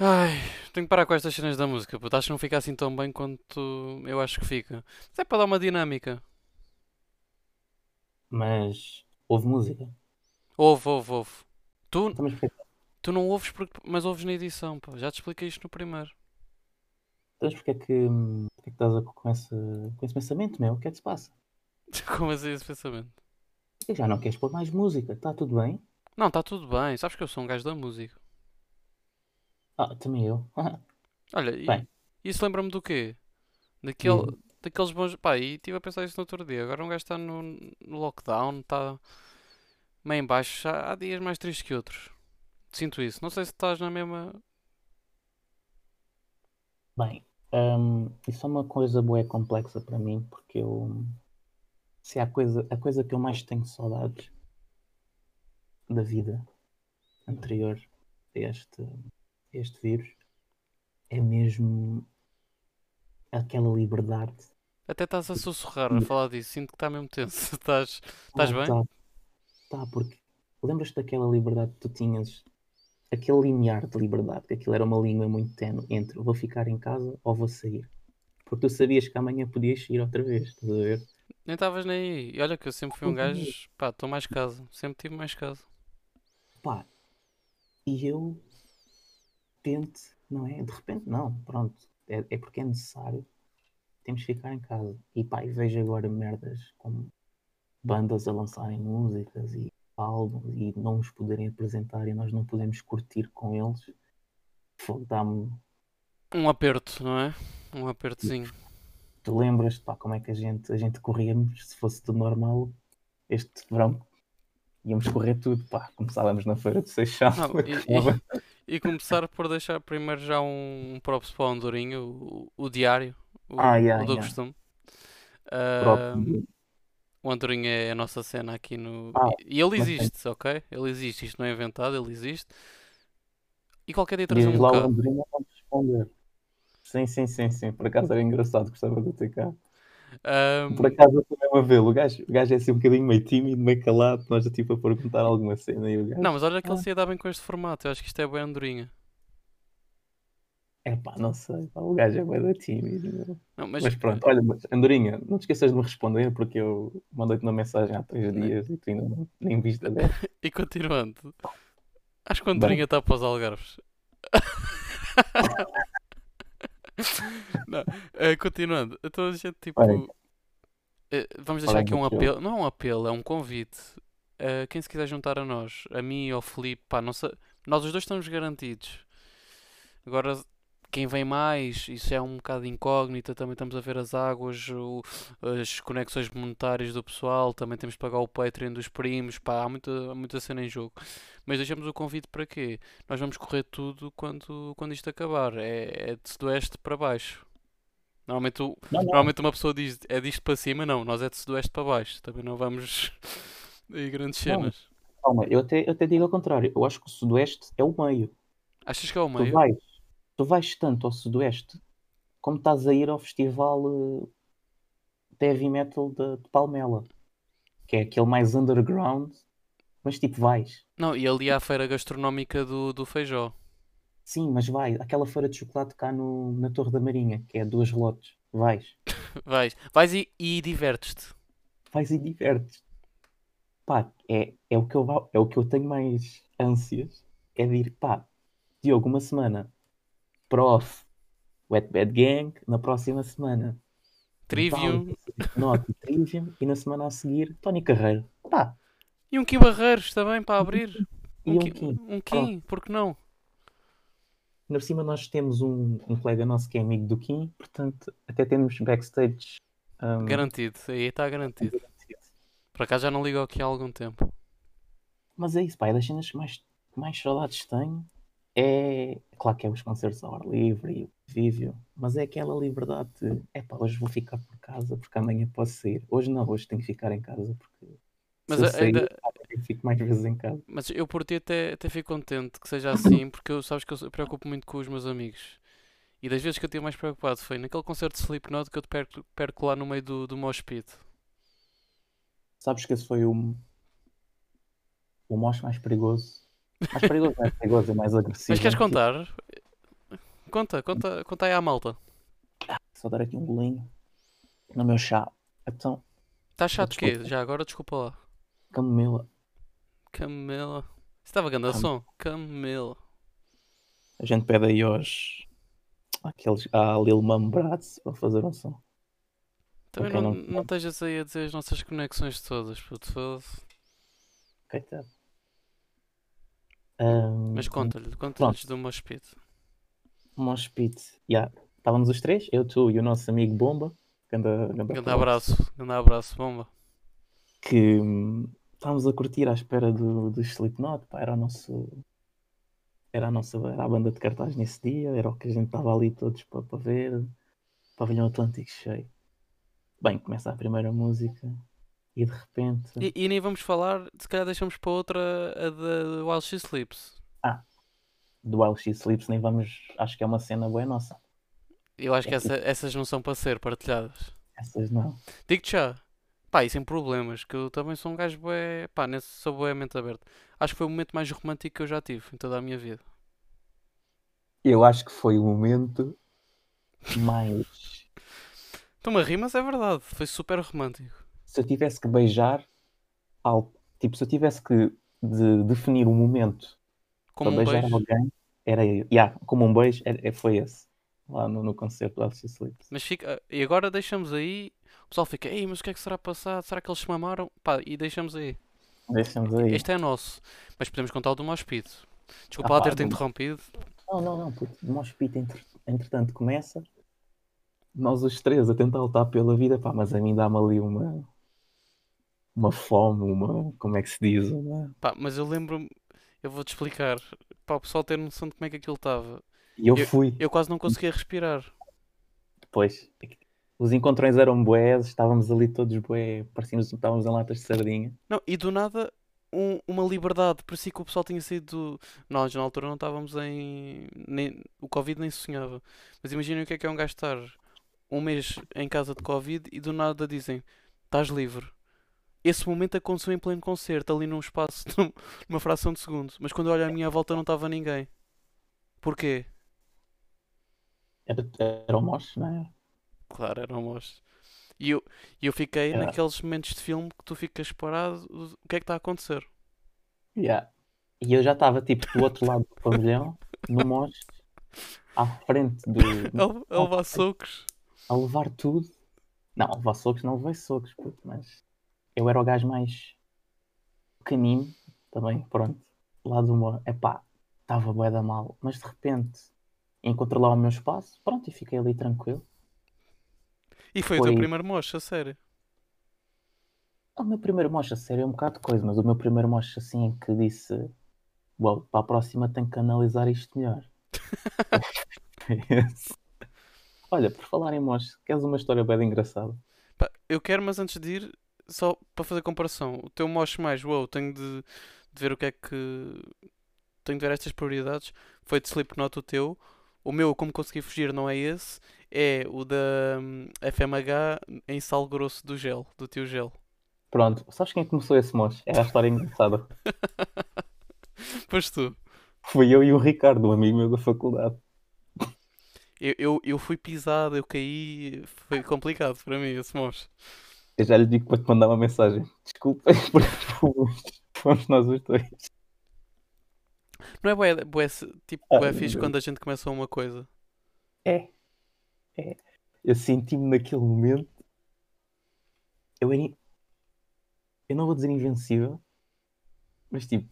Ai, tenho que parar com estas cenas da música, puto. Acho que não fica assim tão bem quanto eu acho que fica. Mas é para dar uma dinâmica. Mas houve música. Ouve, ouve, ouve. Tu, Então, mas porquê, tu não ouves, porque, mas ouves na edição, pá. Já te expliquei isto no primeiro. então, mas porquê é que, hum, porquê que estás a- com, esse, com esse pensamento, meu? O que é que se passa? Como assim esse pensamento? Porquê que já não queres pôr mais música? Está tudo bem? Não, está tudo bem. Sabes que eu sou um gajo da música. Ah, também eu. Olha, e Bem. isso lembra-me do quê? Daquele, Diz-me. daqueles bons. Pá, e estive a pensar isso no outro dia. Agora um gajo está no, no lockdown, está meio em baixo. Há, há dias mais tristes que outros. Sinto isso. Não sei se estás na mesma. Bem, hum, isso é uma coisa boa e complexa para mim, porque eu. Se há coisa, a coisa que eu mais tenho saudades da vida anterior a este, este vírus é mesmo aquela liberdade. Até estás a sussurrar a falar disso. Sinto que está mesmo tenso. Estás, estás Ah, bem? Tá, tá, porque lembras-te daquela liberdade que tu tinhas, aquele limiar de liberdade, que aquilo era uma língua muito tenue entre vou ficar em casa ou vou sair. Porque tu sabias que amanhã podias sair outra vez, estás a ver? Nem estavas nem aí. E olha que eu sempre fui um gajo. Pá, estou mais casa. Sempre tive mais casa. Pá, e eu tento, não é? De repente, não, pronto, é, é porque é necessário, temos que ficar em casa. E pá, e vejo agora merdas como bandas a lançarem músicas e álbuns e não os poderem apresentar e nós não podemos curtir com eles. Dá-me. Um aperto, não é? Um apertozinho. Tu lembras, pá, como é que a gente, a gente corríamos se fosse tudo normal este verão? Íamos correr tudo, pá. Começávamos na feira de Seixal. E, e- e começar por deixar primeiro já um, um props para o Andorinho, o, o diário, o, Ah, yeah, o do yeah. costume. Ah, o Andorinho é a nossa cena aqui no. Ah, e ele existe, ok? Ele existe, isto não é inventado, ele existe. E qualquer dia traz um lá o bocado. Andrinho a responder. Sim, sim, sim, sim. Por acaso era engraçado, gostava de ter cá. Ahm, Por acaso eu também a vê-lo. O gajo, o gajo é assim um bocadinho meio tímido, meio calado. Nós já tipo a perguntar alguma cena e o gajo. não, mas olha que ele Ah. se ia dar bem com este formato. Eu acho que isto é bem Andorinha. É pá, não sei. pá, o gajo é meio tímido. Não, mas, Mas, pronto, olha, mas, Andorinha, não te esqueças de me responder porque eu mandei-te uma mensagem há três dias e tu ainda não, nem viste a ver. E continuando, acho que o Andorinha está para os Algarves. Não, eh, continuando, então a gente tipo. Eh, vamos qual deixar é aqui um teu? apelo. Não é um apelo, é um convite. Eh, quem se quiser juntar a nós, a mim e ao Felipe, pá, não sei, nós os dois estamos garantidos. Agora, quem vem mais, isso é um bocado incógnita. Também estamos a ver as águas, o- as conexões monetárias do pessoal. Também temos de pagar o Patreon dos primos. Pá, há muita, muita cena em jogo. Mas deixamos o convite para quê? Nós vamos correr tudo quando, quando isto acabar. É, é de sudoeste para baixo. Normalmente, o- Não, não. normalmente uma pessoa diz é disto para cima, não. Nós é de sudoeste para baixo. Também não vamos aí grandes Não. cenas. Calma, eu até, eu até digo ao contrário. Eu acho que o Sudoeste é o meio. Achas que é o Tu meio? vais, tu vais tanto ao Sudoeste como estás a ir ao festival eh, de heavy metal de, de Palmela, que é aquele mais underground, mas tipo vais. Não, e ali há a feira gastronómica do, do Feijó. Sim, mas vai. Aquela feira de chocolate cá no, na Torre da Marinha, que é duas relotes. Vais. Vais, vais e, e divertes-te. Vais e divertes. Pá, é, é, o que eu, é o que eu tenho mais ânsias. É de ir, pá, Diogo, uma semana. Prof. Wet Bad Gang. Na próxima semana. Trivium Note, Trivium. E na semana a seguir, Tony Carreiro. Pá, e um Kim Barreiros também para abrir. e um Ki- Kim. Um Kim, porque não? Ainda por cima nós temos um, um colega nosso que é amigo do Kim, portanto até temos backstage um, Garantido, aí está garantido. Por acaso já não ligo aqui há algum tempo. Mas é isso, pá, é das cenas que mais, mais saudades tenho. É claro que é os concertos ao ar livre e o convívio, mas é aquela liberdade de é pá, hoje vou ficar por casa porque amanhã posso sair. Hoje não, hoje tenho que ficar em casa porque Mas eu sair, ainda- eu fico mais vezes em casa. Mas eu por ti até, até fico contente que seja assim, porque eu sabes que eu eu preocupo muito com os meus amigos. E das vezes que eu estive mais preocupado foi naquele concerto de Slipknot que eu te perco, perco lá no meio do, do mosh pit. Sabes que esse foi o, o mosh mais perigoso. Mais perigoso, é perigoso, é mais agressivo. Mas queres contar? Conta, conta, conta aí à malta. Só dar aqui um golinho no meu chá. Então, Está chato o quê? Já agora desculpa lá. camomila. Camila. Isso estava grande a Cam- som. Camila. A gente pede aí aos. Aqueles. À Lil Mum Brats para fazer um som. Também não, não não estejas aí a dizer as nossas conexões todas, puto. Coitado. Ahm, Mas conta-lhe, conta-lhes do Moshpit. Mosh Pit. Yeah. Estávamos os três, eu, tu e o nosso amigo Bomba. Ganda, ganda Grande Fox, abraço, grande abraço, bomba. Que hum, estávamos a curtir à espera do, do Slipknot. Pá, era o nosso. Era a nossa era a banda de cartaz nesse dia, era o que a gente estava ali todos para, para ver. Pavilhão Atlântico cheio. Bem, começa a primeira música e de repente. E, e nem vamos falar, se calhar deixamos para outra a da While She Sleeps. do While She Sleeps nem vamos. Acho que é uma cena boa nossa. Eu acho que É essa- essas não são para ser partilhadas. Essas não. Digo-te já, pá, e sem problemas, que eu também sou um gajo bué, pá, nesse sou bué mente aberta. Acho que foi o momento mais romântico que eu já tive em toda a minha vida. Eu acho que foi o momento mais. Estou-me a rir, mas é verdade, foi super romântico. Se eu tivesse que beijar algo, tipo, se eu tivesse que de- definir um momento Como para um beijar beijo. alguém, era yeah, como um beijo, era- é- foi esse. Lá no, no concerto do She Sleeps. Mas fica, e agora deixamos aí, o pessoal fica, ei, mas o que é que será passado? Será que eles se mamaram? Pá, e deixamos aí. Deixamos aí. Este é nosso, mas podemos contar o do Mospito. Desculpa Ah, lá ter-te interrompido. Não, não, não, puto. O Mosh Pit, entre- entretanto, começa. Nós os três a tentar lutar pela vida, pá, mas a mim dá-me ali uma. Uma fome, uma. Como é que se diz? Uma... Pá, mas eu lembro-me, eu vou-te explicar, para o pessoal ter noção de como é que aquilo estava. E eu fui. Eu quase não conseguia respirar. Depois, os encontrões eram bués, estávamos ali todos bué, parecíamos que estávamos em latas de sardinha. Não, e do nada um- uma liberdade. Parecia que o pessoal tinha saído. do- Nós na altura não estávamos em. Nem... O Covid nem se sonhava. Mas imaginem o que é que é um gajo estar um mês em casa de Covid e do nada dizem: estás livre. Esse momento aconteceu em pleno concerto, ali num espaço, num- numa fração de segundo. Mas quando eu olho à minha volta não estava ninguém. Porquê? Era, era o mosh, não é? Claro, era um monstro. E eu, eu fiquei naqueles momentos de filme que tu ficas parado. O que é que está a acontecer? Yeah. E eu já estava tipo do outro lado do pavilhão, no mosh, à frente do. A, levar socos. a levar tudo. Não, a levar socos não levei socos, puto, mas eu era o gajo mais pequenino também, pronto. Lá do meu. Epá, estava bué da mal, mas de repente encontrei lá o meu espaço, pronto, e fiquei ali tranquilo. E foi, o teu Foi- primeiro mocho, a sério. O meu primeiro mocha, sério, é um bocado de coisa, mas o meu primeiro mocha assim em que disse: Uau, para a próxima tenho que analisar isto melhor. Olha, por falar em mocha, queres uma história bem engraçada? Eu quero, mas antes de ir, só para fazer comparação, o teu mocho mais, uou, tenho de, de ver o que é que. Tenho de ver estas prioridades. Foi de Slipknot o teu. O meu, como consegui fugir, não é esse. É o da hum, FMH em sal grosso do gel, do teu gel. Pronto, sabes quem começou esse mocha? É a história engraçada. Pois tu. Fui eu e o Ricardo, um amigo meu da faculdade. Eu, eu, eu fui pisado, eu caí. Foi complicado para mim esse mocho. Eu já lhe digo para te mandar uma mensagem. Desculpa, fomos, nós os dois. Não é bué, bué, tipo, Ah, bué fixe quando a gente começa uma coisa. É. É. Eu senti-me naquele momento. Eu era. in- Eu não vou dizer invencível, mas tipo,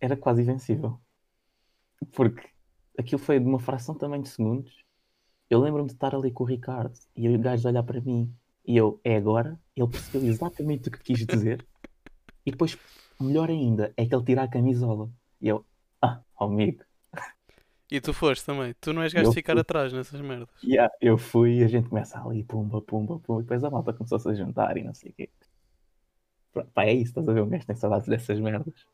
era quase invencível. Porque aquilo foi de uma fração também de segundos. Eu lembro-me de estar ali com o Ricardo e o gajo olhar para mim e eu, é agora. Ele percebeu exatamente o que quis dizer. E depois, melhor ainda, é que ele tira a camisola. E eu, ah, oh, amigo. E tu foste também. Tu não és gajo de ficar fui. atrás nessas merdas. Yeah, eu fui e a gente começa ali, pumba, pumba, pumba, e depois a malta começou-se a juntar e não sei o quê. Pronto, pá, é isso, estás a ver? Um gajo tem saudades dessas merdas.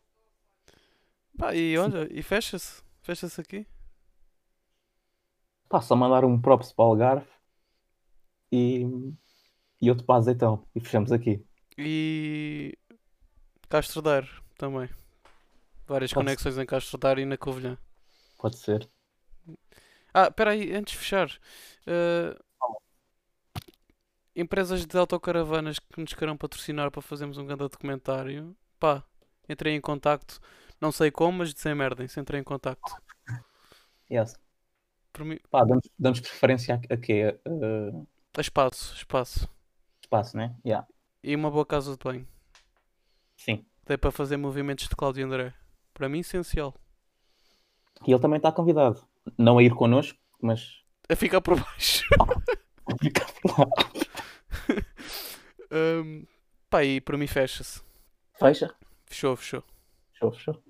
Pá, e olha, e fecha-se. Fecha-se aqui. Pá, só mandar um props para o Algarve e, e outro para azeitão. E fechamos aqui. E Castro Daire também. Várias Pode conexões em Castro Daire e na Covilhã. Pode ser. Ah, espera aí, antes de fechar. eh, empresas de autocaravanas que nos queiram patrocinar para fazermos um grande documentário. Pá, entrei em contacto. Não sei como, mas desemmerdem-se. Entrei em contacto. Yes. Mim, Pá, damos, damos preferência a, a quê? Uh, a espaço, espaço. Espaço, né? Yeah. E uma boa casa de banho. Sim. Dei para fazer movimentos de Cláudio André. Para mim, essencial. E ele também está convidado. Não a ir connosco, mas A ficar por baixo. a ficar por lá. Hum, pá, e para mim fecha-se. Fecha. Fechou, fechou. Fechou, fechou.